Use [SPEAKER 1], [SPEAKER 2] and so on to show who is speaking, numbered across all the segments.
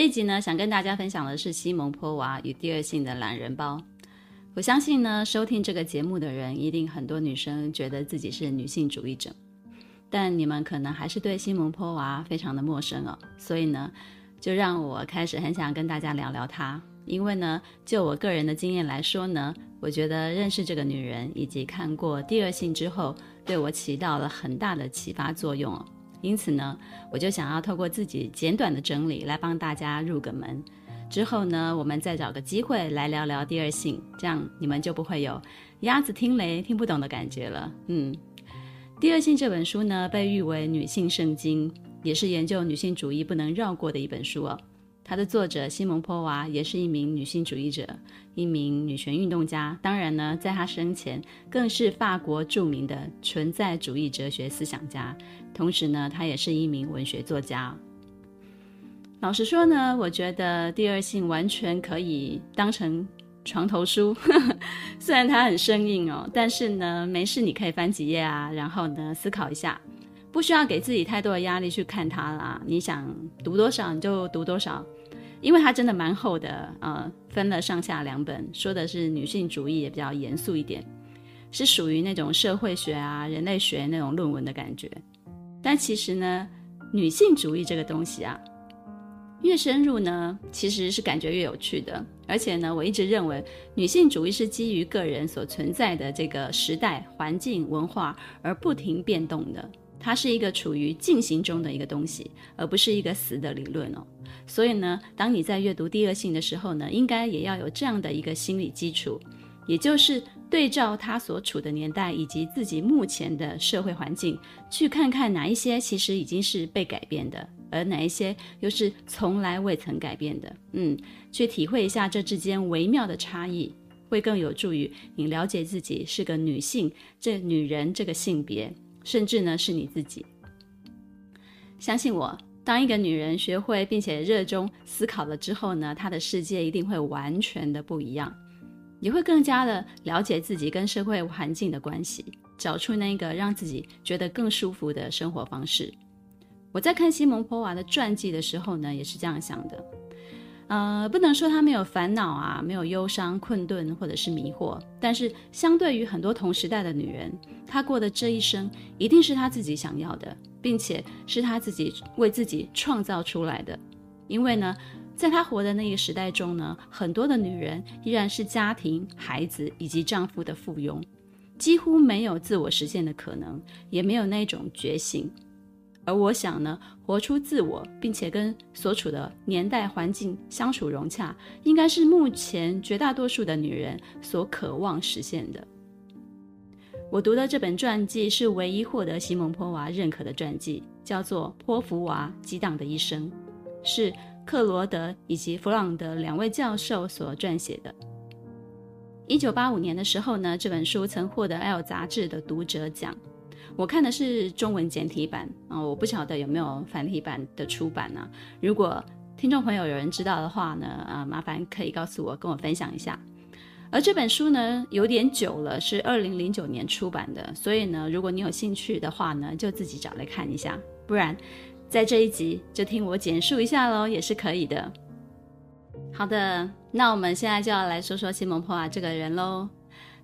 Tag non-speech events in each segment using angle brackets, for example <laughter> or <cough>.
[SPEAKER 1] 这一集呢，想跟大家分享的是西蒙坡娃与第二性的懒人包。我相信呢，收听这个节目的人，一定很多女生觉得自己是女性主义者，但你们可能还是对西蒙波娃非常的陌生哦。所以呢，就让我开始很想跟大家聊聊她，因为呢，就我个人的经验来说呢，我觉得认识这个女人以及看过第二性之后，对我起到了很大的启发作用。因此呢，我就想要透过自己简短的整理来帮大家入个门。之后呢，我们再找个机会来聊聊第二性，这样你们就不会有鸭子听雷听不懂的感觉了。嗯，第二性这本书呢，被誉为女性圣经，也是研究女性主义不能绕过的一本书哦。它的作者西蒙波娃也是一名女性主义者，一名女权运动家。当然呢，在她生前更是法国著名的存在主义哲学思想家。同时呢，她也是一名文学作家。老实说呢，我觉得第二性完全可以当成床头书，<laughs> 虽然它很生硬哦，但是呢，没事你可以翻几页啊，然后呢，思考一下。不需要给自己太多的压力去看它啦，你想读多少你就读多少。因为它真的蛮厚的，呃，分了上下两本，说的是女性主义，也比较严肃一点，是属于那种社会学啊、人类学那种论文的感觉。但其实呢，女性主义这个东西啊，越深入呢，其实是感觉越有趣的。而且呢，我一直认为女性主义是基于个人所存在的这个时代、环境、文化而不停变动的。它是一个处于进行中的一个东西，而不是一个死的理论哦。所以呢，当你在阅读第二性的时候呢，应该也要有这样的一个心理基础，也就是对照他所处的年代以及自己目前的社会环境，去看看哪一些其实已经是被改变的，而哪一些又是从来未曾改变的。嗯，去体会一下这之间微妙的差异，会更有助于你了解自己是个女性，这女人这个性别。甚至呢，是你自己。相信我，当一个女人学会并且热衷思考了之后呢，她的世界一定会完全的不一样，也会更加的了解自己跟社会环境的关系，找出那个让自己觉得更舒服的生活方式。我在看西蒙波娃的传记的时候呢，也是这样想的。呃，不能说她没有烦恼啊，没有忧伤、困顿或者是迷惑，但是相对于很多同时代的女人，她过的这一生一定是她自己想要的，并且是她自己为自己创造出来的。因为呢，在她活的那个时代中呢，很多的女人依然是家庭、孩子以及丈夫的附庸，几乎没有自我实现的可能，也没有那种觉醒。而我想呢，活出自我，并且跟所处的年代环境相处融洽，应该是目前绝大多数的女人所渴望实现的。我读的这本传记是唯一获得西蒙波娃认可的传记，叫做《波伏娃激荡的一生》，是克罗德以及弗朗德两位教授所撰写的。一九八五年的时候呢，这本书曾获得《L》杂志的读者奖。我看的是中文简体版啊，我不晓得有没有繁体版的出版呢？如果听众朋友有人知道的话呢，啊，麻烦可以告诉我，跟我分享一下。而这本书呢，有点久了，是二零零九年出版的，所以呢，如果你有兴趣的话呢，就自己找来看一下，不然在这一集就听我简述一下喽，也是可以的。好的，那我们现在就要来说说西蒙波娃这个人喽。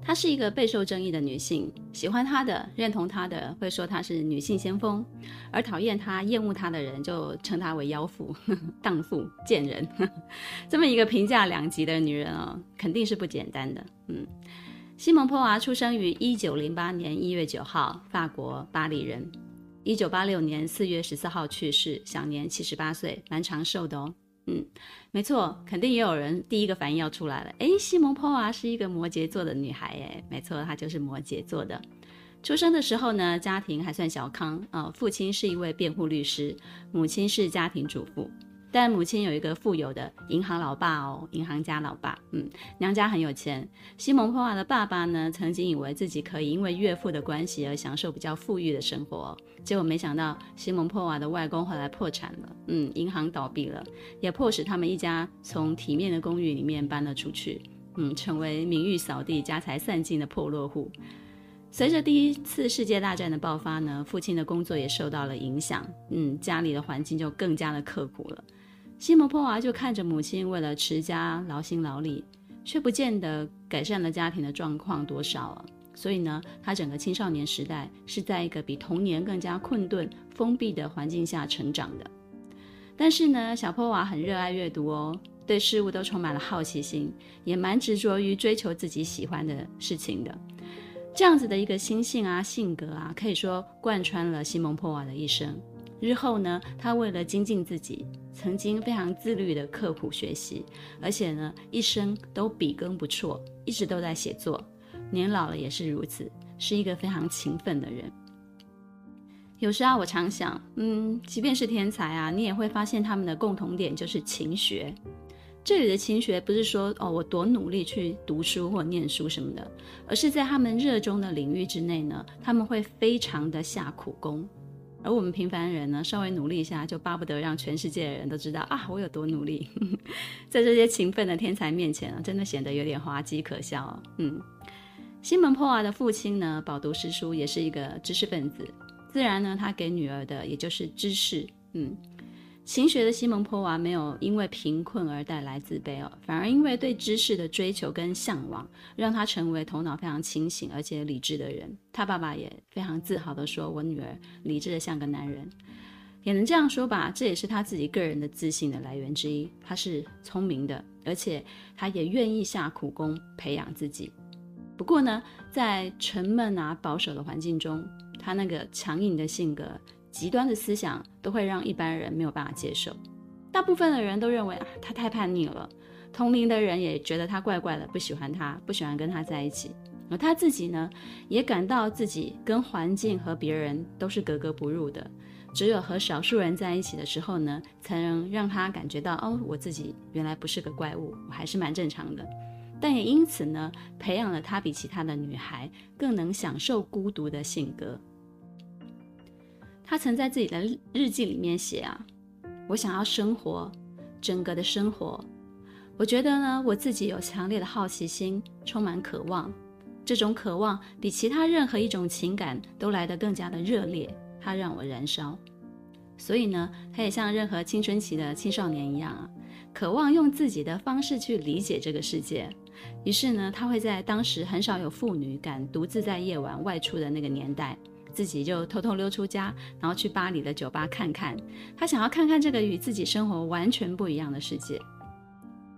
[SPEAKER 1] 她是一个备受争议的女性，喜欢她的、认同她的会说她是女性先锋，而讨厌她、厌恶她的人就称她为妖妇、<laughs> 荡妇、贱人。这么一个评价两极的女人哦，肯定是不简单的。嗯，西蒙波娃出生于一九零八年一月九号，法国巴黎人，一九八六年四月十四号去世，享年七十八岁，蛮长寿的哦。嗯，没错，肯定也有人第一个反应要出来了。诶，西蒙波娃是一个摩羯座的女孩，诶，没错，她就是摩羯座的。出生的时候呢，家庭还算小康啊，父亲是一位辩护律师，母亲是家庭主妇。但母亲有一个富有的银行老爸哦，银行家老爸，嗯，娘家很有钱。西蒙波娃的爸爸呢，曾经以为自己可以因为岳父的关系而享受比较富裕的生活，结果没想到西蒙波娃的外公后来破产了，嗯，银行倒闭了，也迫使他们一家从体面的公寓里面搬了出去，嗯，成为名誉扫地、家财散尽的破落户。随着第一次世界大战的爆发呢，父亲的工作也受到了影响，嗯，家里的环境就更加的刻苦了。西蒙波娃就看着母亲为了持家劳心劳力，却不见得改善了家庭的状况多少啊。所以呢，他整个青少年时代是在一个比童年更加困顿、封闭的环境下成长的。但是呢，小波娃很热爱阅读哦，对事物都充满了好奇心，也蛮执着于追求自己喜欢的事情的。这样子的一个心性啊，性格啊，可以说贯穿了西蒙波娃的一生。日后呢，他为了精进自己，曾经非常自律的刻苦学习，而且呢，一生都笔耕不辍，一直都在写作。年老了也是如此，是一个非常勤奋的人。有时啊，我常想，嗯，即便是天才啊，你也会发现他们的共同点就是勤学。这里的勤学不是说哦，我多努力去读书或念书什么的，而是在他们热衷的领域之内呢，他们会非常的下苦功。而我们平凡人呢，稍微努力一下，就巴不得让全世界的人都知道啊，我有多努力。<laughs> 在这些勤奋的天才面前啊，真的显得有点滑稽可笑。嗯，西蒙波娃的父亲呢，饱读诗书，也是一个知识分子，自然呢，他给女儿的也就是知识。嗯。勤学的西蒙波娃没有因为贫困而带来自卑哦，反而因为对知识的追求跟向往，让他成为头脑非常清醒而且理智的人。他爸爸也非常自豪地说：“我女儿理智的像个男人。”也能这样说吧，这也是他自己个人的自信的来源之一。他是聪明的，而且他也愿意下苦功培养自己。不过呢，在沉闷啊保守的环境中，他那个强硬的性格。极端的思想都会让一般人没有办法接受，大部分的人都认为啊，他太叛逆了，同龄的人也觉得他怪怪的，不喜欢他，不喜欢跟他在一起。而他自己呢，也感到自己跟环境和别人都是格格不入的，只有和少数人在一起的时候呢，才能让他感觉到哦，我自己原来不是个怪物，我还是蛮正常的。但也因此呢，培养了他比其他的女孩更能享受孤独的性格。他曾在自己的日记里面写啊，我想要生活，整个的生活。我觉得呢，我自己有强烈的好奇心，充满渴望。这种渴望比其他任何一种情感都来得更加的热烈，它让我燃烧。所以呢，他也像任何青春期的青少年一样啊，渴望用自己的方式去理解这个世界。于是呢，他会在当时很少有妇女敢独自在夜晚外出的那个年代。自己就偷偷溜出家，然后去巴黎的酒吧看看。他想要看看这个与自己生活完全不一样的世界。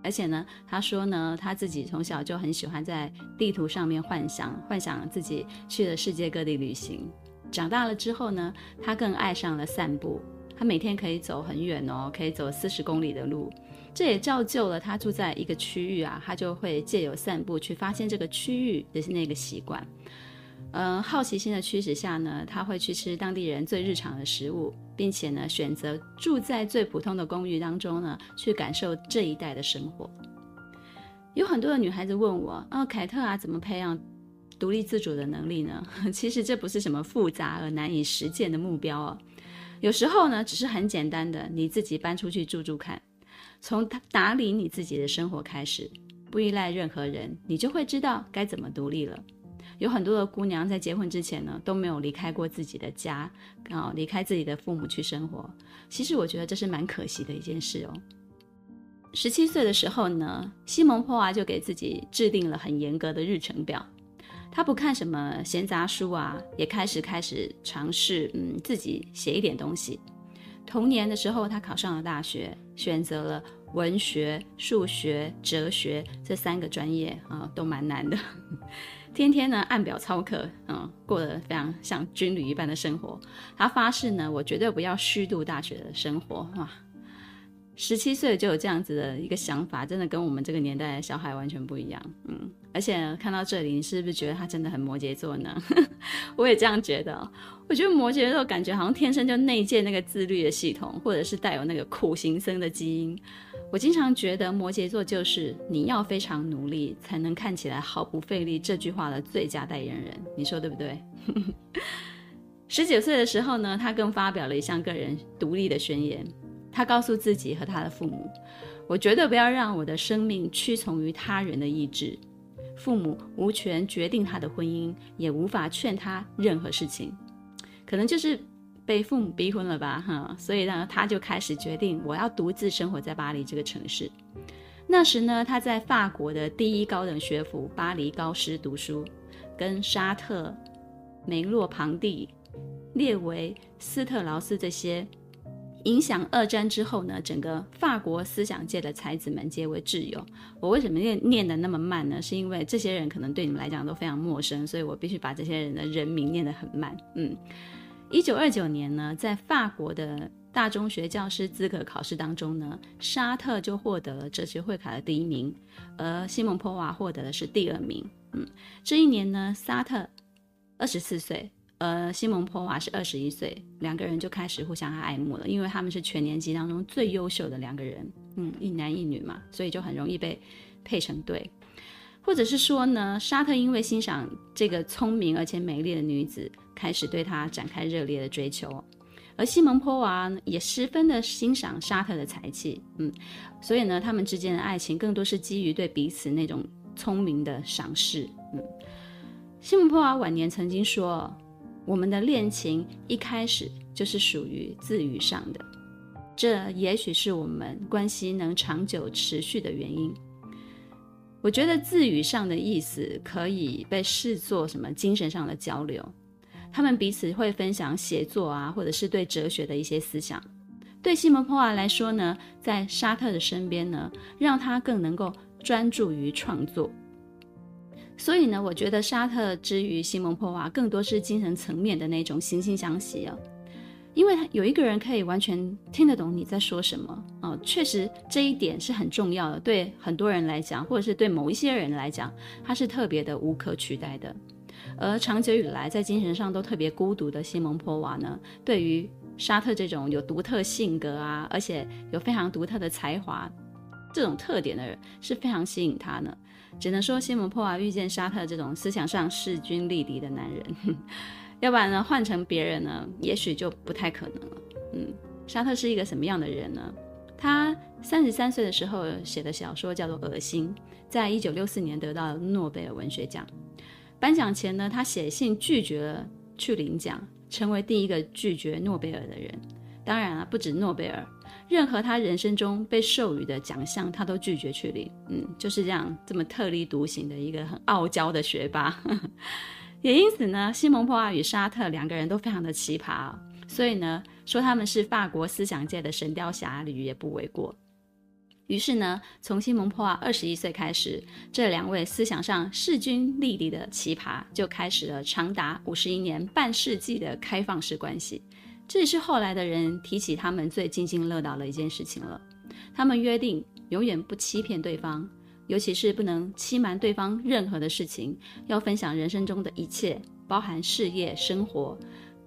[SPEAKER 1] 而且呢，他说呢，他自己从小就很喜欢在地图上面幻想，幻想自己去了世界各地旅行。长大了之后呢，他更爱上了散步。他每天可以走很远哦，可以走四十公里的路。这也造就了他住在一个区域啊，他就会借由散步去发现这个区域的那个习惯。嗯，好奇心的驱使下呢，他会去吃当地人最日常的食物，并且呢，选择住在最普通的公寓当中呢，去感受这一带的生活。有很多的女孩子问我，哦，凯特啊，怎么培养独立自主的能力呢？<laughs> 其实这不是什么复杂而难以实践的目标哦。有时候呢，只是很简单的，你自己搬出去住住看，从打理你自己的生活开始，不依赖任何人，你就会知道该怎么独立了。有很多的姑娘在结婚之前呢，都没有离开过自己的家，啊，离开自己的父母去生活。其实我觉得这是蛮可惜的一件事哦。十七岁的时候呢，西蒙波娃就给自己制定了很严格的日程表。他不看什么闲杂书啊，也开始开始尝试，嗯，自己写一点东西。同年的时候，他考上了大学，选择了文学、数学、哲学这三个专业啊，都蛮难的。天天呢按表操课，嗯，过得非常像军旅一般的生活。他发誓呢，我绝对不要虚度大学的生活。哇，十七岁就有这样子的一个想法，真的跟我们这个年代的小孩完全不一样。嗯，而且看到这里，你是不是觉得他真的很摩羯座呢？<laughs> 我也这样觉得。我觉得摩羯座感觉好像天生就内建那个自律的系统，或者是带有那个苦行僧的基因。我经常觉得摩羯座就是你要非常努力才能看起来毫不费力这句话的最佳代言人。你说对不对？<laughs> 十九岁的时候呢，他更发表了一项个人独立的宣言。他告诉自己和他的父母：“我绝对不要让我的生命屈从于他人的意志。父母无权决定他的婚姻，也无法劝他任何事情。可能就是被父母逼婚了吧，哈。所以呢，他就开始决定我要独自生活在巴黎这个城市。那时呢，他在法国的第一高等学府巴黎高师读书，跟沙特、梅洛庞蒂、列维、斯特劳斯这些。”影响二战之后呢，整个法国思想界的才子们皆为挚友。我为什么念念得那么慢呢？是因为这些人可能对你们来讲都非常陌生，所以我必须把这些人的人名念得很慢。嗯，一九二九年呢，在法国的大中学教师资格考试当中呢，沙特就获得了哲学会考的第一名，而西蒙波娃获得的是第二名。嗯，这一年呢，沙特二十四岁。呃，西蒙波娃是二十一岁，两个人就开始互相爱慕了，因为他们是全年级当中最优秀的两个人，嗯，一男一女嘛，所以就很容易被配成对。或者是说呢，沙特因为欣赏这个聪明而且美丽的女子，开始对他展开热烈的追求，而西蒙波娃也十分的欣赏沙特的才气，嗯，所以呢，他们之间的爱情更多是基于对彼此那种聪明的赏识，嗯，西蒙波娃晚年曾经说。我们的恋情一开始就是属于自语上的，这也许是我们关系能长久持续的原因。我觉得自语上的意思可以被视作什么精神上的交流，他们彼此会分享写作啊，或者是对哲学的一些思想。对西蒙波娃来说呢，在沙特的身边呢，让他更能够专注于创作。所以呢，我觉得沙特之于西蒙波娃更多是精神层面的那种惺惺相惜哦，因为有一个人可以完全听得懂你在说什么哦，确实这一点是很重要的，对很多人来讲，或者是对某一些人来讲，他是特别的无可取代的。而长久以来在精神上都特别孤独的西蒙波娃呢，对于沙特这种有独特性格啊，而且有非常独特的才华这种特点的人，是非常吸引他呢。只能说西蒙波娃遇见沙特这种思想上势均力敌的男人，<laughs> 要不然呢，换成别人呢，也许就不太可能了。嗯，沙特是一个什么样的人呢？他三十三岁的时候写的小说叫做《恶心》，在一九六四年得到诺贝尔文学奖。颁奖前呢，他写信拒绝了去领奖，成为第一个拒绝诺贝尔的人。当然了，不止诺贝尔。任何他人生中被授予的奖项，他都拒绝去领。嗯，就是这样，这么特立独行的一个很傲娇的学霸。<laughs> 也因此呢，西蒙波娃与沙特两个人都非常的奇葩，所以呢，说他们是法国思想界的神雕侠侣也不为过。于是呢，从西蒙波娃二十一岁开始，这两位思想上势均力敌的奇葩就开始了长达五十一年半世纪的开放式关系。这也是后来的人提起他们最津津乐道的一件事情了。他们约定永远不欺骗对方，尤其是不能欺瞒对方任何的事情，要分享人生中的一切，包含事业、生活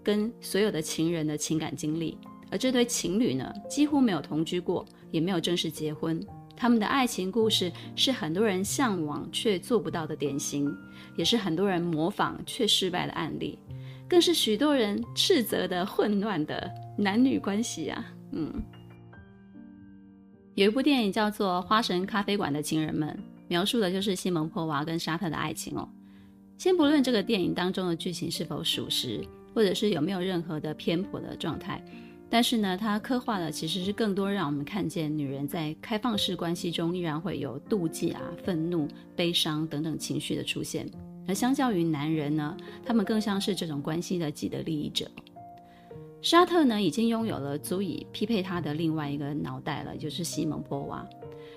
[SPEAKER 1] 跟所有的情人的情感经历。而这对情侣呢，几乎没有同居过，也没有正式结婚。他们的爱情故事是很多人向往却做不到的典型，也是很多人模仿却失败的案例。更是许多人斥责的混乱的男女关系啊，嗯，有一部电影叫做《花神咖啡馆的情人们》，描述的就是西蒙波娃跟沙特的爱情哦。先不论这个电影当中的剧情是否属实，或者是有没有任何的偏颇的状态，但是呢，它刻画的其实是更多让我们看见女人在开放式关系中依然会有妒忌啊、愤怒、悲伤等等情绪的出现。而相较于男人呢，他们更像是这种关系的既得利益者。沙特呢，已经拥有了足以匹配他的另外一个脑袋了，就是西蒙波娃。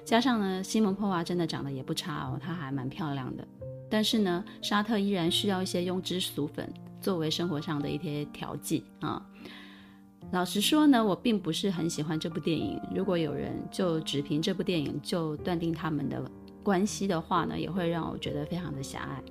[SPEAKER 1] 加上呢，西蒙波娃真的长得也不差哦，她还蛮漂亮的。但是呢，沙特依然需要一些庸脂俗粉作为生活上的一些调剂啊。老实说呢，我并不是很喜欢这部电影。如果有人就只凭这部电影就断定他们的关系的话呢，也会让我觉得非常的狭隘。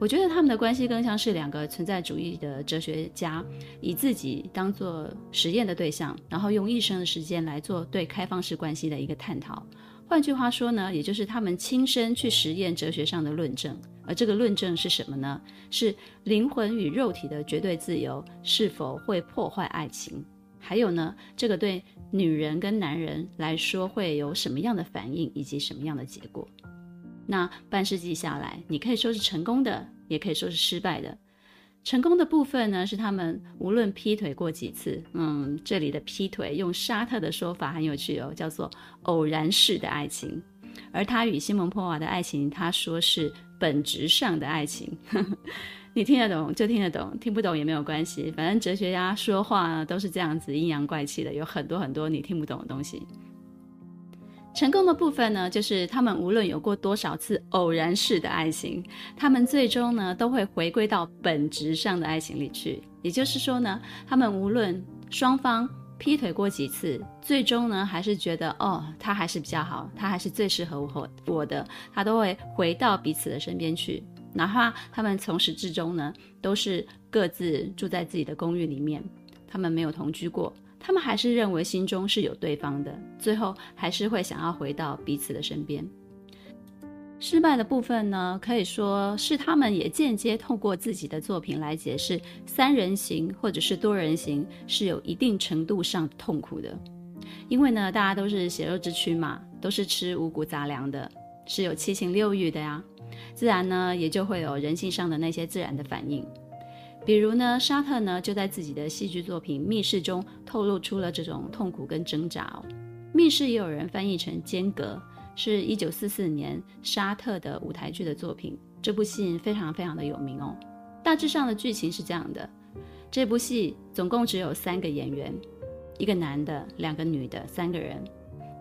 [SPEAKER 1] 我觉得他们的关系更像是两个存在主义的哲学家，以自己当做实验的对象，然后用一生的时间来做对开放式关系的一个探讨。换句话说呢，也就是他们亲身去实验哲学上的论证。而这个论证是什么呢？是灵魂与肉体的绝对自由是否会破坏爱情？还有呢，这个对女人跟男人来说会有什么样的反应，以及什么样的结果？那半世纪下来，你可以说是成功的，也可以说是失败的。成功的部分呢，是他们无论劈腿过几次，嗯，这里的劈腿用沙特的说法很有趣哦，叫做偶然式的爱情。而他与西蒙波娃的爱情，他说是本质上的爱情。<laughs> 你听得懂就听得懂，听不懂也没有关系，反正哲学家说话都是这样子阴阳怪气的，有很多很多你听不懂的东西。成功的部分呢，就是他们无论有过多少次偶然式的爱情，他们最终呢都会回归到本质上的爱情里去。也就是说呢，他们无论双方劈腿过几次，最终呢还是觉得哦，他还是比较好，他还是最适合我我的，他都会回到彼此的身边去。哪怕他们从始至终呢都是各自住在自己的公寓里面，他们没有同居过。他们还是认为心中是有对方的，最后还是会想要回到彼此的身边。失败的部分呢，可以说是他们也间接透过自己的作品来解释三人行或者是多人行是有一定程度上痛苦的。因为呢，大家都是血肉之躯嘛，都是吃五谷杂粮的，是有七情六欲的呀，自然呢也就会有人性上的那些自然的反应。比如呢，沙特呢就在自己的戏剧作品《密室》中透露出了这种痛苦跟挣扎哦。《密室》也有人翻译成《间隔》，是一九四四年沙特的舞台剧的作品。这部戏非常非常的有名哦。大致上的剧情是这样的：这部戏总共只有三个演员，一个男的，两个女的，三个人。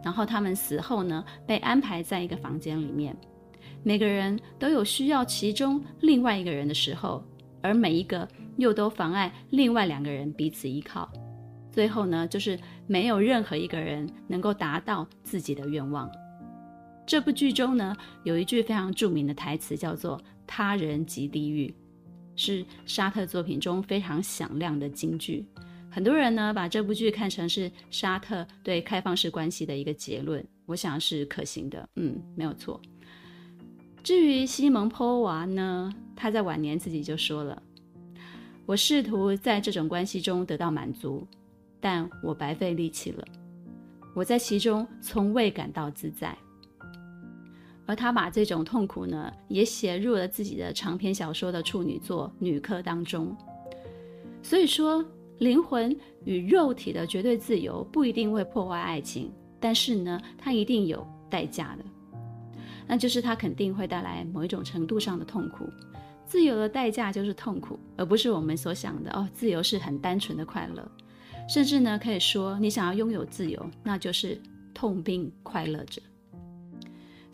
[SPEAKER 1] 然后他们死后呢，被安排在一个房间里面，每个人都有需要其中另外一个人的时候。而每一个又都妨碍另外两个人彼此依靠，最后呢，就是没有任何一个人能够达到自己的愿望。这部剧中呢，有一句非常著名的台词，叫做“他人即地狱”，是沙特作品中非常响亮的金句。很多人呢，把这部剧看成是沙特对开放式关系的一个结论，我想是可行的。嗯，没有错。至于西蒙波娃呢，他在晚年自己就说了：“我试图在这种关系中得到满足，但我白费力气了。我在其中从未感到自在。”而他把这种痛苦呢，也写入了自己的长篇小说的处女作《女客》当中。所以说，灵魂与肉体的绝对自由不一定会破坏爱情，但是呢，它一定有代价的。那就是它肯定会带来某一种程度上的痛苦，自由的代价就是痛苦，而不是我们所想的哦，自由是很单纯的快乐，甚至呢可以说你想要拥有自由，那就是痛并快乐着。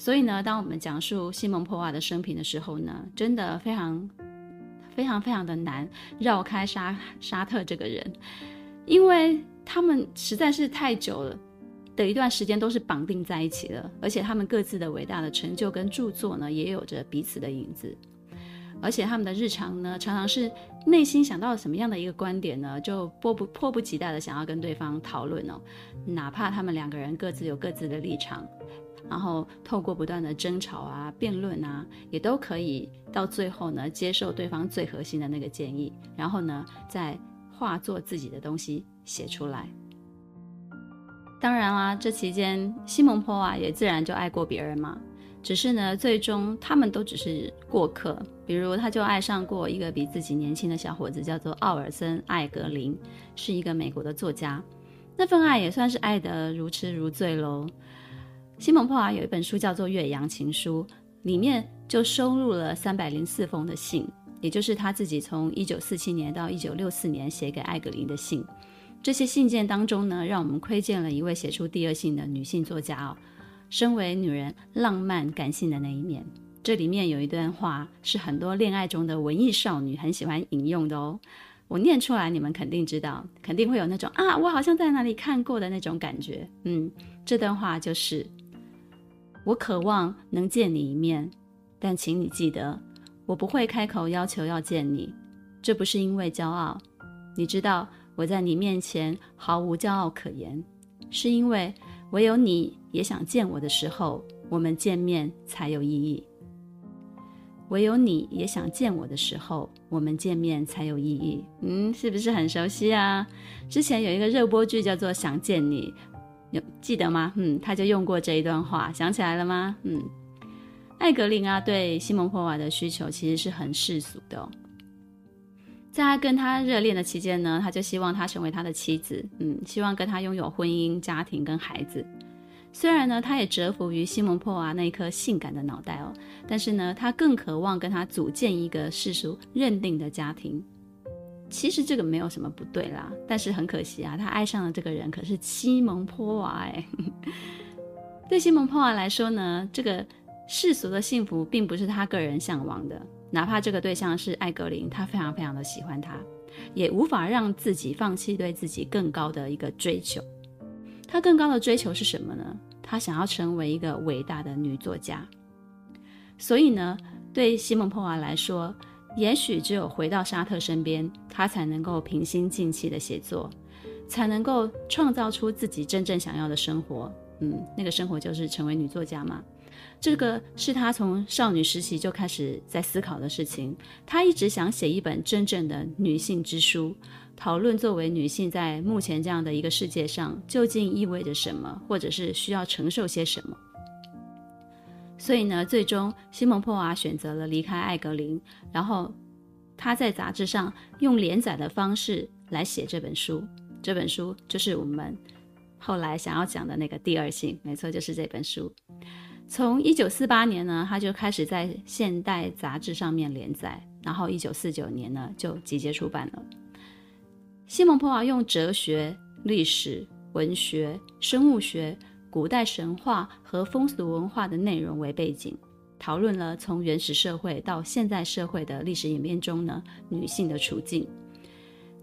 [SPEAKER 1] 所以呢，当我们讲述西蒙波娃的生平的时候呢，真的非常非常非常的难绕开沙沙特这个人，因为他们实在是太久了。的一段时间都是绑定在一起的，而且他们各自的伟大的成就跟著作呢，也有着彼此的影子。而且他们的日常呢，常常是内心想到什么样的一个观点呢，就迫不迫不及待的想要跟对方讨论哦。哪怕他们两个人各自有各自的立场，然后透过不断的争吵啊、辩论啊，也都可以到最后呢，接受对方最核心的那个建议，然后呢，再化作自己的东西写出来。当然啦，这期间西蒙波娃也自然就爱过别人嘛。只是呢，最终他们都只是过客。比如，他就爱上过一个比自己年轻的小伙子，叫做奥尔森·艾格林，是一个美国的作家。那份爱也算是爱得如痴如醉喽。西蒙波娃有一本书叫做《岳阳情书》，里面就收录了三百零四封的信，也就是他自己从一九四七年到一九六四年写给艾格林的信。这些信件当中呢，让我们窥见了一位写出第二性的女性作家哦，身为女人浪漫感性的那一面。这里面有一段话是很多恋爱中的文艺少女很喜欢引用的哦，我念出来，你们肯定知道，肯定会有那种啊，我好像在哪里看过的那种感觉。嗯，这段话就是：我渴望能见你一面，但请你记得，我不会开口要求要见你，这不是因为骄傲。你知道我在你面前毫无骄傲可言，是因为唯有你也想见我的时候，我们见面才有意义。唯有你也想见我的时候，我们见面才有意义。嗯，是不是很熟悉啊？之前有一个热播剧叫做《想见你》，有记得吗？嗯，他就用过这一段话，想起来了吗？嗯，艾格林啊，对西蒙波娃的需求其实是很世俗的哦。在他跟他热恋的期间呢，他就希望他成为他的妻子，嗯，希望跟他拥有婚姻、家庭跟孩子。虽然呢，他也折服于西蒙波娃那一颗性感的脑袋哦，但是呢，他更渴望跟他组建一个世俗认定的家庭。其实这个没有什么不对啦，但是很可惜啊，他爱上的这个人可是西蒙波娃哎。<laughs> 对西蒙波娃来说呢，这个世俗的幸福并不是他个人向往的，哪怕这个对象是艾格林，他非常非常的喜欢他，也无法让自己放弃对自己更高的一个追求。他更高的追求是什么呢？他想要成为一个伟大的女作家。所以呢，对西蒙波娃来说，也许只有回到沙特身边，他才能够平心静气的写作，才能够创造出自己真正想要的生活。嗯，那个生活就是成为女作家嘛。这个是他从少女时期就开始在思考的事情。他一直想写一本真正的女性之书。讨论作为女性在目前这样的一个世界上究竟意味着什么，或者是需要承受些什么。所以呢，最终西蒙波娃选择了离开艾格林，然后他在杂志上用连载的方式来写这本书。这本书就是我们后来想要讲的那个第二性，没错，就是这本书。从一九四八年呢，他就开始在《现代》杂志上面连载，然后一九四九年呢就集结出版了。西蒙波娃用哲学、历史、文学、生物学、古代神话和风俗文化的内容为背景，讨论了从原始社会到现代社会的历史演变中呢，女性的处境、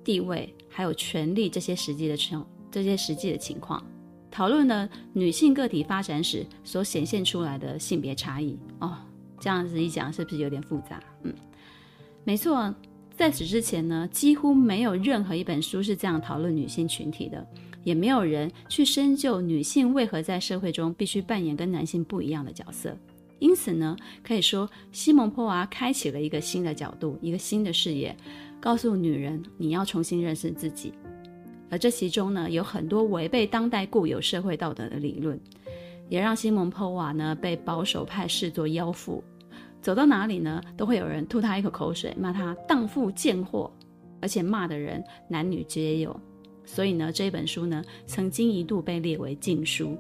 [SPEAKER 1] 地位还有权力这些实际的情这些实际的情况，讨论了女性个体发展史所显现出来的性别差异。哦，这样子一讲是不是有点复杂？嗯，没错。在此之前呢，几乎没有任何一本书是这样讨论女性群体的，也没有人去深究女性为何在社会中必须扮演跟男性不一样的角色。因此呢，可以说西蒙波娃开启了一个新的角度，一个新的视野，告诉女人你要重新认识自己。而这其中呢，有很多违背当代固有社会道德的理论，也让西蒙波娃呢被保守派视作妖妇。走到哪里呢，都会有人吐他一口口水，骂他荡妇贱货，而且骂的人男女皆有。所以呢，这本书呢，曾经一度被列为禁书。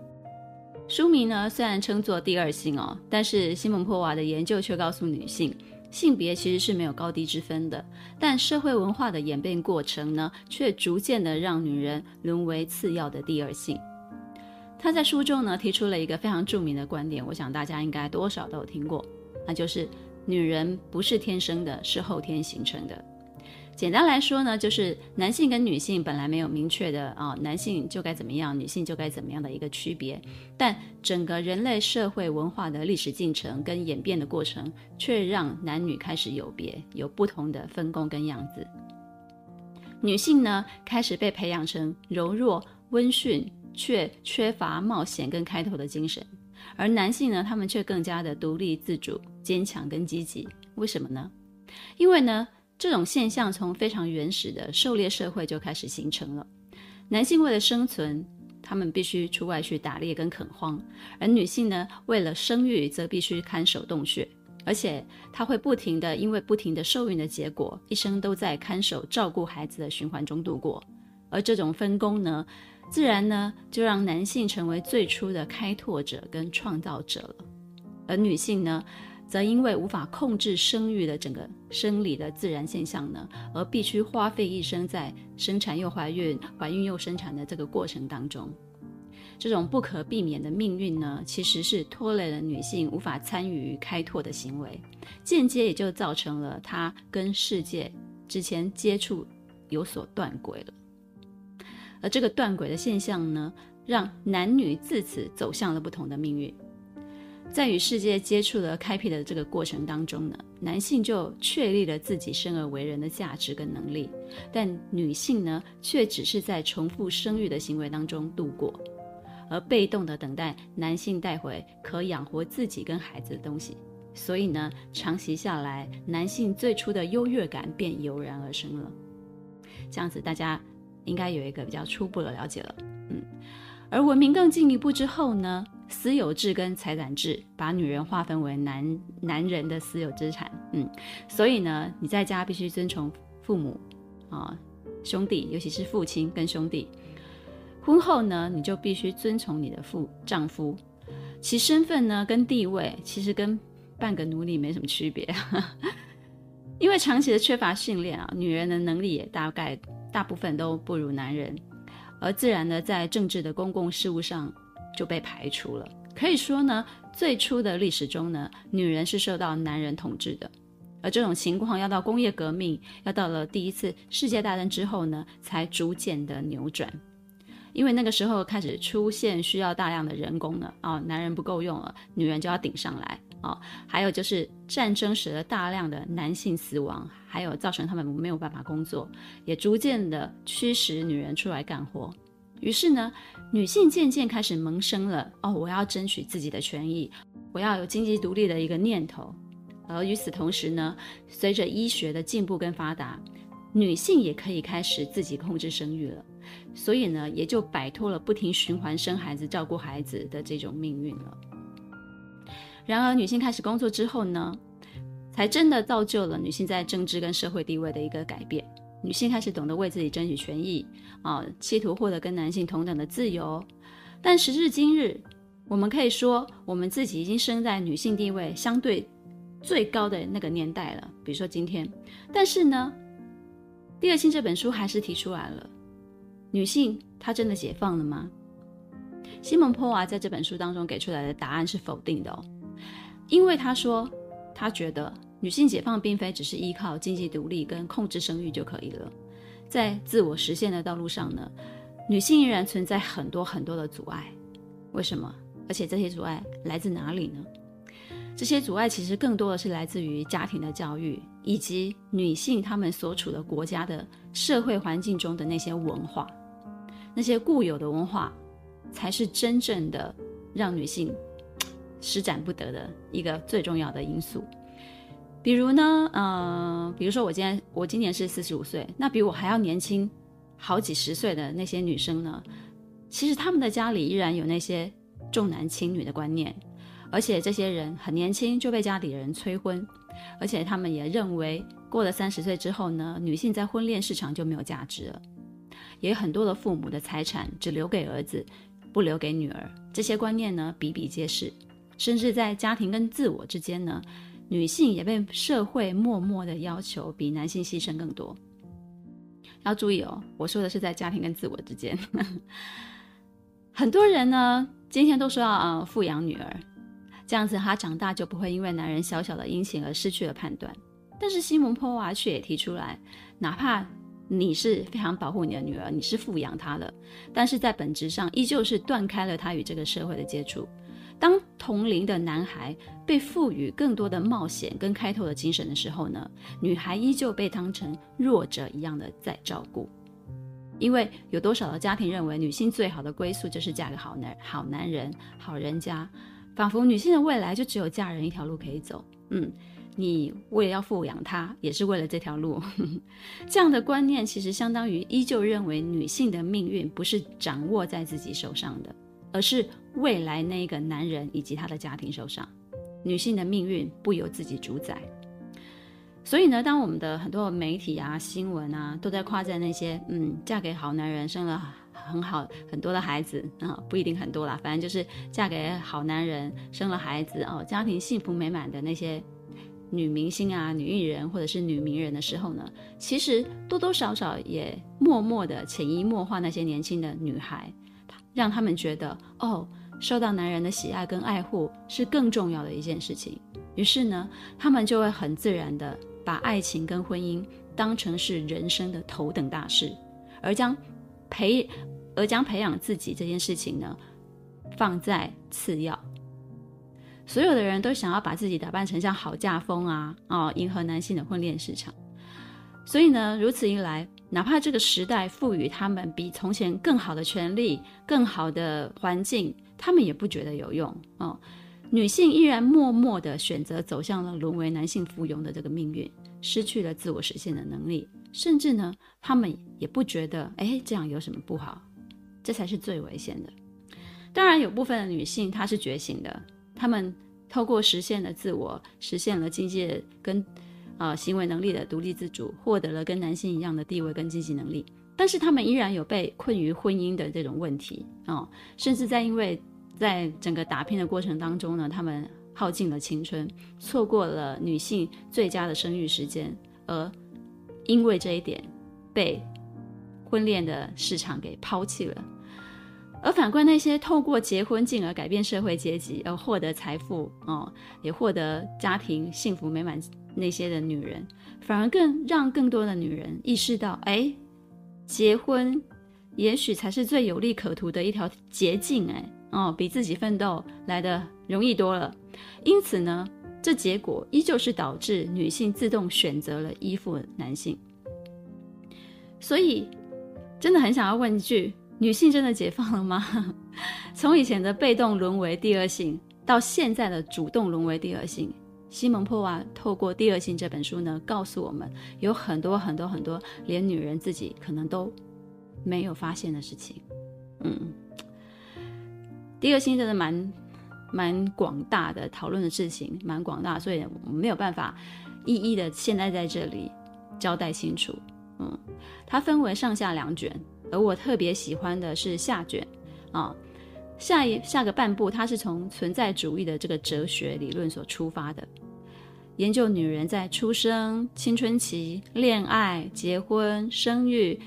[SPEAKER 1] 书名呢，虽然称作《第二性》哦，但是西蒙波娃的研究却告诉女性，性别其实是没有高低之分的。但社会文化的演变过程呢，却逐渐的让女人沦为次要的第二性。他在书中呢，提出了一个非常著名的观点，我想大家应该多少都有听过。那就是女人不是天生的，是后天形成的。简单来说呢，就是男性跟女性本来没有明确的啊、男性就该怎么样，女性就该怎么样的一个区别。但整个人类社会文化的历史进程跟演变的过程，却让男女开始有别，有不同的分工跟样子。女性呢，开始被培养成柔弱、温驯，却缺乏冒险跟开拓的精神。而男性呢，他们却更加的独立自主、坚强跟积极。为什么呢？因为呢，这种现象从非常原始的狩猎社会就开始形成了。男性为了生存，他们必须出外去打猎跟垦荒；而女性呢，为了生育，则必须看守洞穴，而且她会不停的，因为不停的受孕的结果，一生都在看守、照顾孩子的循环中度过。而这种分工呢，自然呢，就让男性成为最初的开拓者跟创造者了，而女性呢，则因为无法控制生育的整个生理的自然现象呢，而必须花费一生在生产又怀孕、怀孕又生产的这个过程当中。这种不可避免的命运呢，其实是拖累了女性无法参与开拓的行为，间接也就造成了她跟世界之前接触。有所断轨了。而这个断轨的现象呢，让男女自此走向了不同的命运。在与世界接触的开辟的这个过程当中呢，男性就确立了自己生而为人的价值跟能力，但女性呢，却只是在重复生育的行为当中度过，而被动的等待男性带回可养活自己跟孩子的东西。所以呢，长期下来，男性最初的优越感便油然而生了。这样子，大家应该有一个比较初步的了解了。嗯，而文明更进一步之后呢，私有制跟财产制把女人划分为男男人的私有资产，嗯，所以呢，你在家必须遵从父母啊、兄弟，尤其是父亲跟兄弟。婚后呢，你就必须遵从你的父丈夫，其身份呢跟地位其实跟半个奴隶没什么区别，<laughs> 因为长期的缺乏训练啊，女人的能力也大概大部分都不如男人，而自然呢在政治的公共事务上。就被排除了。可以说呢，最初的历史中呢，女人是受到男人统治的。而这种情况要到工业革命，要到了第一次世界大战之后呢，才逐渐的扭转。因为那个时候开始出现需要大量的人工了啊、哦，男人不够用了，女人就要顶上来啊、还有就是战争使得大量的男性死亡，还有造成他们没有办法工作，也逐渐的驱使女人出来干活。于是呢，女性渐渐开始萌生了哦，我要争取自己的权益，我要有经济独立的一个念头。而与此同时呢，随着医学的进步跟发达，女性也可以开始自己控制生育了，所以呢，也就摆脱了不停循环生孩子、照顾孩子的这种命运了。然而，女性开始工作之后呢，才真的造就了女性在政治跟社会地位的一个改变。女性开始懂得为自己争取权益，啊，企图获得跟男性同等的自由。但时至今日，我们可以说，我们自己已经生在女性地位相对最高的那个年代了。比如说今天，但是呢，《第二性》这本书还是提出来了，女性她真的解放了吗？西蒙波娃在这本书当中给出来的答案是否定的哦，因为他说，他觉得。女性解放并非只是依靠经济独立跟控制生育就可以了，在自我实现的道路上呢，女性依然存在很多很多的阻碍。为什么？而且这些阻碍来自哪里呢？这些阻碍其实更多的是来自于家庭的教育，以及女性她们所处的国家的社会环境中的那些文化，那些固有的文化，才是真正的让女性 <tsk> 施展不得的一个最重要的因素。比如呢，呃，比如说我今天我今年是四十五岁，那比我还要年轻好几十岁的那些女生呢，其实他们的家里依然有那些重男轻女的观念，而且这些人很年轻就被家里人催婚，而且他们也认为过了三十岁之后呢，女性在婚恋市场就没有价值了，也有很多的父母的财产只留给儿子，不留给女儿，这些观念呢比比皆是，甚至在家庭跟自我之间呢。女性也被社会默默的要求比男性牺牲更多。要注意哦，我说的是在家庭跟自我之间。<laughs> 很多人呢，今天都说要呃富养女儿，这样子她长大就不会因为男人小小的殷勤而失去了判断。但是西蒙波娃却也提出来，哪怕你是非常保护你的女儿，你是富养她的，但是在本质上依旧是断开了她与这个社会的接触。当同龄的男孩被赋予更多的冒险跟开拓的精神的时候呢，女孩依旧被当成弱者一样的在照顾。因为有多少的家庭认为女性最好的归宿就是嫁个好男好男人、好人家，仿佛女性的未来就只有嫁人一条路可以走。嗯，你为了要富养她，也是为了这条路。<laughs> 这样的观念其实相当于依旧认为女性的命运不是掌握在自己手上的。而是未来那一个男人以及他的家庭手上，女性的命运不由自己主宰。所以呢，当我们的很多媒体啊、新闻啊都在夸赞那些嗯，嫁给好男人，生了很好很多的孩子啊，不一定很多啦，反正就是嫁给好男人，生了孩子哦，家庭幸福美满的那些女明星啊、女艺人或者是女名人的时候呢，其实多多少少也默默的潜移默化那些年轻的女孩。让他们觉得哦，受到男人的喜爱跟爱护是更重要的一件事情。于是呢，他们就会很自然地把爱情跟婚姻当成是人生的头等大事，而将培而将培养自己这件事情呢，放在次要。所有的人都想要把自己打扮成像好嫁风啊，哦，迎合男性的婚恋市场。所以呢，如此一来，哪怕这个时代赋予他们比从前更好的权利、更好的环境，他们也不觉得有用哦。女性依然默默地选择走向了沦为男性附庸的这个命运，失去了自我实现的能力，甚至呢，他们也不觉得，哎，这样有什么不好？这才是最危险的。当然，有部分的女性她是觉醒的，她们透过实现了自我，实现了经济跟呃行为能力的独立自主，获得了跟男性一样的地位跟经济能力，但是她们依然有被困于婚姻的这种问题哦，甚至在因为。在整个打拼的过程当中呢，他们耗尽了青春，错过了女性最佳的生育时间，而因为这一点被婚恋的市场给抛弃了。而反观那些透过结婚进而改变社会阶级而获得财富哦，也获得家庭幸福美满那些的女人，反而更让更多的女人意识到，哎，结婚也许才是最有利可图的一条捷径，哎。哦，比自己奋斗来的容易多了，因此呢，这结果依旧是导致女性自动选择了依附男性。所以，真的很想要问一句：女性真的解放了吗？<laughs> 从以前的被动沦为第二性，到现在的主动沦为第二性，西蒙波娃透过《第二性》这本书呢，告诉我们有很多很多很多连女人自己可能都没有发现的事情。嗯。第二性真的蛮蛮广大的讨论的事情，蛮广大，所以我们没有办法一一的现在在这里交代清楚。嗯，它分为上下两卷，而我特别喜欢的是下卷啊。下一下个半部，它是从存在主义的这个哲学理论所出发的，研究女人在出生、青春期、恋爱、结婚、生育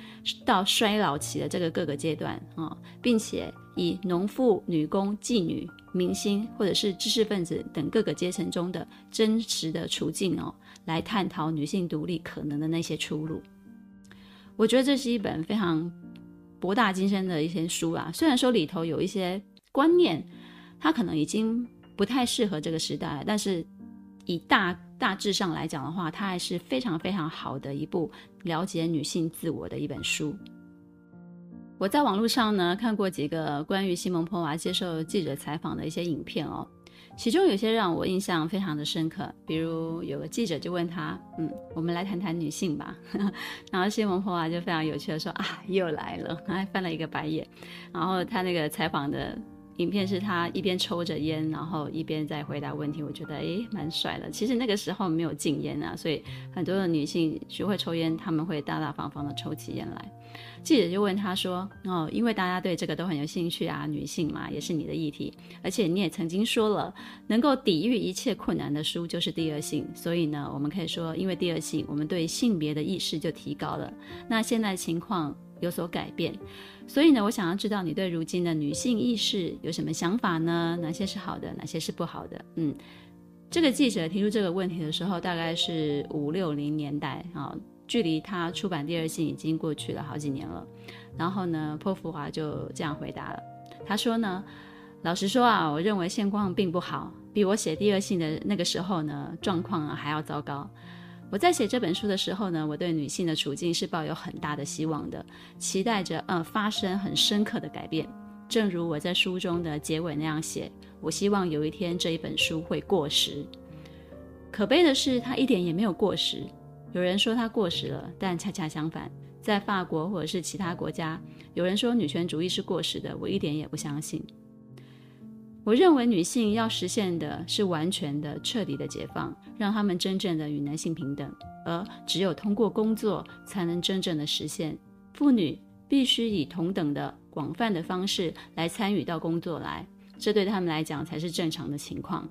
[SPEAKER 1] 到衰老期的这个各个阶段啊，并且。以农妇、女工、妓女、明星，或者是知识分子等各个阶层中的真实的处境哦，来探讨女性独立可能的那些出路。我觉得这是一本非常博大精深的一些书啊。虽然说里头有一些观念，它可能已经不太适合这个时代，但是以大大致上来讲的话，它还是非常非常好的一部了解女性自我的一本书。我在网络上呢看过几个关于西蒙波娃接受记者采访的一些影片哦，其中有些让我印象非常的深刻。比如有个记者就问他：“嗯，我们来谈谈女性吧。<laughs> ”然后西蒙波娃就非常有趣的说：“啊，又来了。”还翻了一个白眼。然后他那个采访的影片是他一边抽着烟，然后一边在回答问题。我觉得诶，蛮帅的。其实那个时候没有禁烟啊，所以很多的女性学会抽烟，她们会大大方方的抽起烟来。记者就问他说：“哦，因为大家对这个都很有兴趣啊，女性嘛，也是你的议题，而且你也曾经说了，能够抵御一切困难的书就是第二性，所以呢，我们可以说，因为第二性，我们对性别的意识就提高了。那现在情况有所改变，所以呢，我想要知道你对如今的女性意识有什么想法呢？哪些是好的，哪些是不好的？嗯，这个记者提出这个问题的时候，大概是五六零年代啊。”距离他出版第二性已经过去了好几年了，然后呢，波伏娃就这样回答了。他说呢，老实说啊，我认为现况并不好，比我写第二性的那个时候呢，状况啊还要糟糕。我在写这本书的时候呢，我对女性的处境是抱有很大的希望的，期待着呃发生很深刻的改变。正如我在书中的结尾那样写，我希望有一天这一本书会过时。可悲的是，它一点也没有过时。有人说它过时了，但恰恰相反，在法国或者是其他国家，有人说女权主义是过时的，我一点也不相信。我认为女性要实现的是完全的、彻底的解放，让她们真正的与男性平等，而只有通过工作才能真正的实现。妇女必须以同等的、广泛的方式来参与到工作来，这对他们来讲才是正常的情况。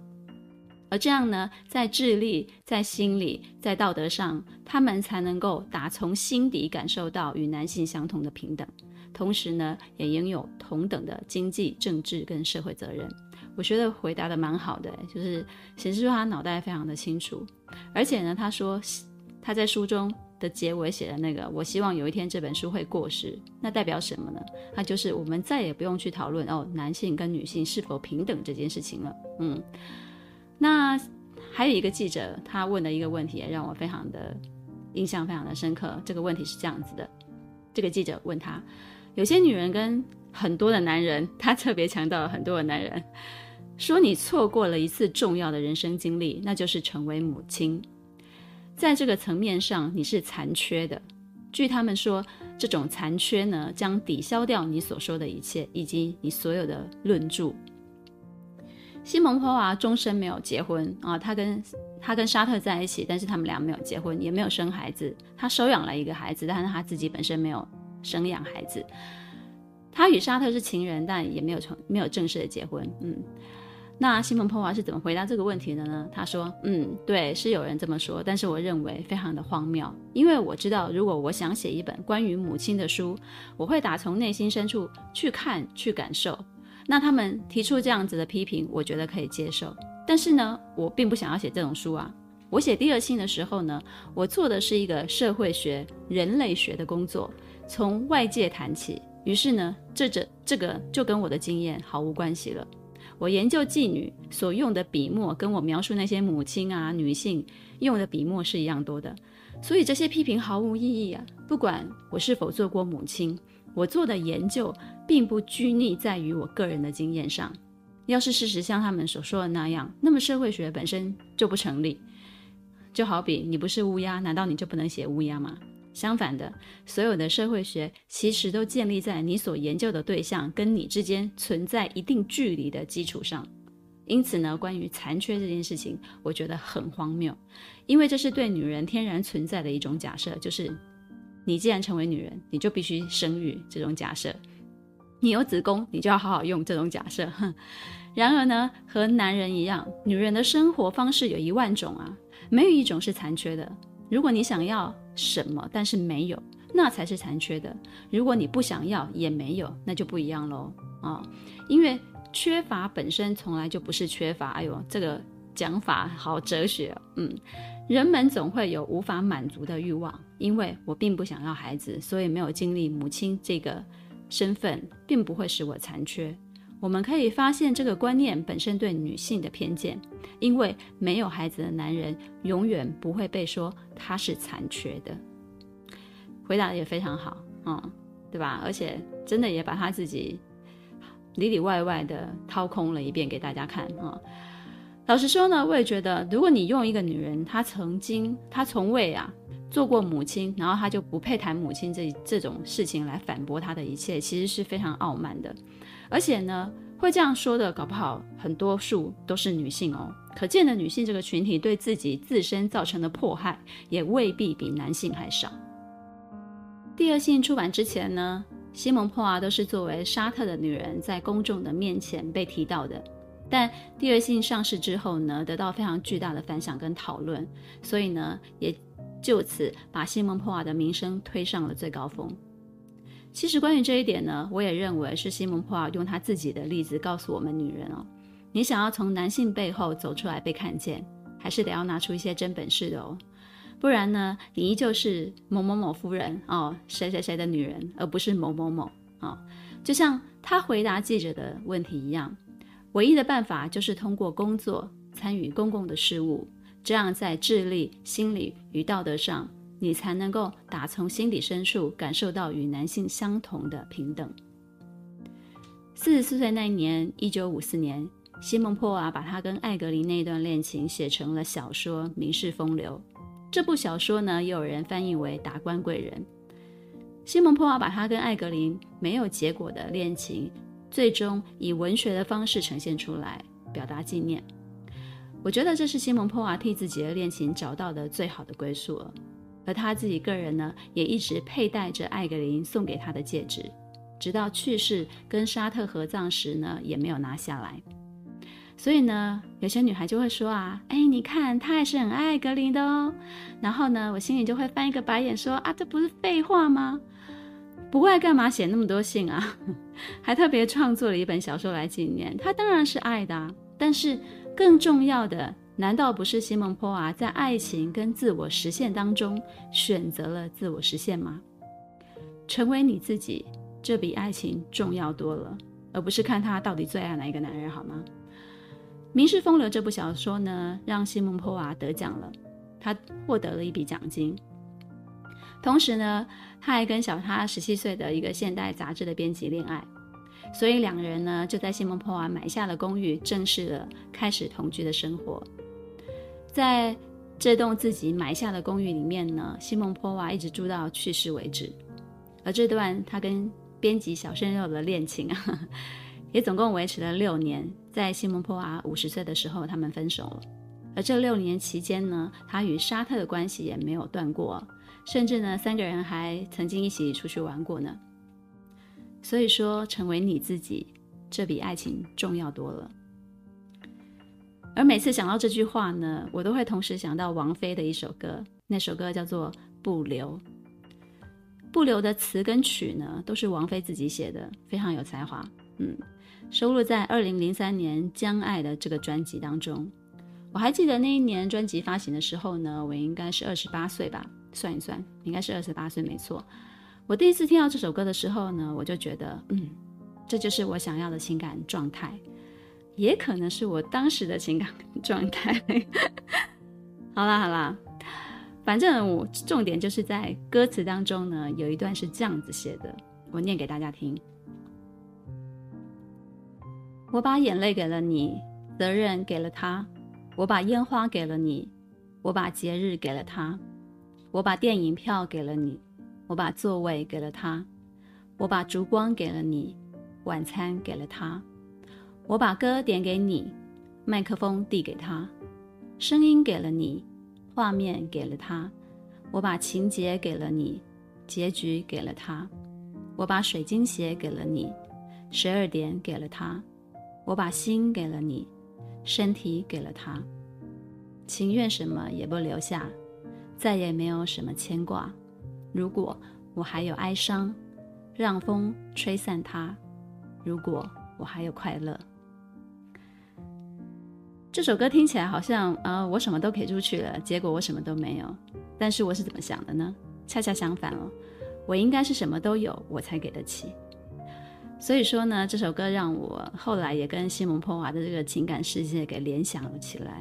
[SPEAKER 1] 而这样呢，在智力、在心理、在道德上，他们才能够打从心底感受到与男性相同的平等，同时呢，也拥有同等的经济、政治跟社会责任。我觉得回答得蛮好的，就是显示出他脑袋非常的清楚。而且呢，他说他在书中的结尾写的那个，我希望有一天这本书会过时，那代表什么呢？那就是我们再也不用去讨论哦，男性跟女性是否平等这件事情了。嗯，那还有一个记者，他问了一个问题，也让我非常的印象非常的深刻。这个问题是这样子的：这个记者问他，有些女人跟很多的男人，她特别强调了很多的男人，说你错过了一次重要的人生经历，那就是成为母亲。在这个层面上，你是残缺的。据他们说，这种残缺呢，将抵消掉你所说的一切，以及你所有的论著。西蒙波娃终身没有结婚啊，他跟他跟沙特在一起，但是他们俩没有结婚，也没有生孩子。他收养了一个孩子，但是他自己本身没有生养孩子。他与沙特是情人，但也没有成没有正式的结婚。嗯。那西蒙波娃是怎么回答这个问题的呢？他说：“嗯，对，是有人这么说，但是我认为非常的荒谬，因为我知道，如果我想写一本关于母亲的书，我会打从内心深处去看、去感受。那他们提出这样子的批评，我觉得可以接受。但是呢，我并不想要写这种书啊。我写第二性的时候呢，我做的是一个社会学、人类学的工作，从外界谈起。于是呢，这这这个就跟我的经验毫无关系了。”我研究妓女所用的笔墨，跟我描述那些母亲啊、女性用的笔墨是一样多的，所以这些批评毫无意义啊。不管我是否做过母亲，我做的研究并不拘泥在于我个人的经验上。要是事实像他们所说的那样，那么社会学本身就不成立。就好比你不是乌鸦，难道你就不能写乌鸦吗？相反的，所有的社会学其实都建立在你所研究的对象跟你之间存在一定距离的基础上。因此呢，关于残缺这件事情，我觉得很荒谬，因为这是对女人天然存在的一种假设，就是你既然成为女人，你就必须生育这种假设。你有子宫，你就要好好用这种假设。哼。<laughs> 然而呢，和男人一样，女人的生活方式有一万种啊，没有一种是残缺的。如果你想要什么，但是没有，那才是残缺的。如果你不想要也没有，那就不一样喽啊、哦！因为缺乏本身从来就不是缺乏。哎呦，这个讲法好哲学。嗯，人们总会有无法满足的欲望。因为我并不想要孩子，所以没有经历母亲这个身份，并不会使我残缺。我们可以发现这个观念本身对女性的偏见，因为没有孩子的男人永远不会被说他是残缺的。回答的也非常好，嗯，对吧？而且真的也把他自己里里外外的掏空了一遍给大家看啊。老实说呢，我也觉得，如果你用一个女人，她曾经，她从未啊做过母亲，然后她就不配谈母亲这这种事情来反驳她的一切，其实是非常傲慢的。而且呢，会这样说的，搞不好很多数都是女性哦。可见的女性这个群体对自己自身造成的迫害，也未必比男性还少。第二性出版之前呢，西蒙波娃都是作为沙特的女人在公众的面前被提到的。但第二性上市之后呢，得到非常巨大的反响跟讨论，所以呢，也就此把西蒙波娃的名声推上了最高峰。其实关于这一点呢，我也认为是西蒙普尔用他自己的例子告诉我们女人哦，你想要从男性背后走出来被看见，还是得要拿出一些真本事的哦，不然呢，你依旧是某某某夫人哦，谁谁谁的女人，而不是某某某啊、哦。就像他回答记者的问题一样，唯一的办法就是通过工作参与公共的事务，这样在智力、心理与道德上。你才能够打从心底深处感受到与男性相同的平等。四十四岁那一年，一九五四年，西蒙波娃把他跟艾格林那段恋情写成了小说《名士风流》。这部小说呢，也有人翻译为《达官贵人》。西蒙波娃把他跟艾格林没有结果的恋情，最终以文学的方式呈现出来，表达纪念。我觉得这是西蒙波娃替自己的恋情找到的最好的归宿了。而他自己个人呢，也一直佩戴着艾格林送给他的戒指，直到去世跟沙特合葬时呢，也没有拿下来。所以呢，有些女孩就会说啊，哎，你看他还是很爱格林的哦。然后呢，我心里就会翻一个白眼说啊，这不是废话吗？不会干嘛写那么多信啊？<laughs> 还特别创作了一本小说来纪念他，当然是爱的啊。但是更重要的难道不是西蒙波娃在爱情跟自我实现当中选择了自我实现吗？成为你自己，这比爱情重要多了，而不是看他到底最爱哪一个男人，好吗？《名士风流》这部小说呢，让西蒙波娃得奖了，他获得了一笔奖金。同时呢，他还跟小他十七岁的一个现代杂志的编辑恋爱，所以两人呢就在西蒙波娃买下了公寓，正式的开始同居的生活。在这栋自己买下的公寓里面呢，西蒙波娃一直住到去世为止。而这段他跟编辑小鲜肉的恋情啊，<laughs> 也总共维持了六年。在西蒙波娃五十岁的时候，他们分手了。而这六年期间呢，他与沙特的关系也没有断过。甚至呢，三个人还曾经一起出去玩过呢。所以说，成为你自己，这比爱情重要多了。而每次想到这句话呢，我都会同时想到王菲的一首歌，那首歌叫做《不留》。《不留》的词跟曲呢，都是王菲自己写的，非常有才华。嗯，收录在二零零三年《将爱》的这个专辑当中。我还记得那一年专辑发行的时候呢，我应该是二十八岁吧。算一算，应该是二十八岁没错。我第一次听到这首歌的时候呢，我就觉得，嗯，这就是我想要的情感状态，也可能是我当时的情感 <laughs> 状态。<laughs> 好啦好啦，反正我重点就是在歌词当中呢，有一段是这样子写的，我念给大家听。我把眼泪给了你，责任给了他；我把烟花给了你，我把节日给了他。我把电影票给了你，我把座位给了他，我把烛光给了你，晚餐给了他，我把歌点给你，麦克风递给他，声音给了你，画面给了他，我把情节给了你，结局给了他，我把水晶鞋给了你，十二点给了他，我把心给了你，身体给了他，情愿什么也不留下。再也没有什么牵挂。如果我还有哀伤，让风吹散它。如果我还有快乐，这首歌听起来好像啊、呃，我什么都给出去了，结果我什么都没有。但是我是怎么想的呢？恰恰相反哦，我应该是什么都有，我才给得起。所以说呢，这首歌让我后来也跟西蒙波娃的这个情感世界给联想了起来。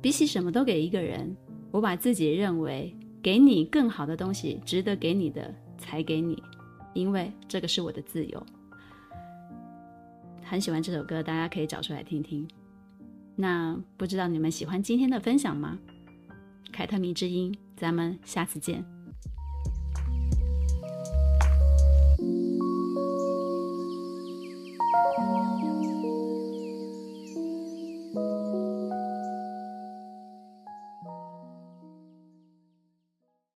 [SPEAKER 1] 比起什么都给一个人。我把自己认为给你更好的东西，值得给你的才给你，因为这个是我的自由。很喜欢这首歌，大家可以找出来听听。那不知道你们喜欢今天的分享吗？凯特迷之音，咱们下次见。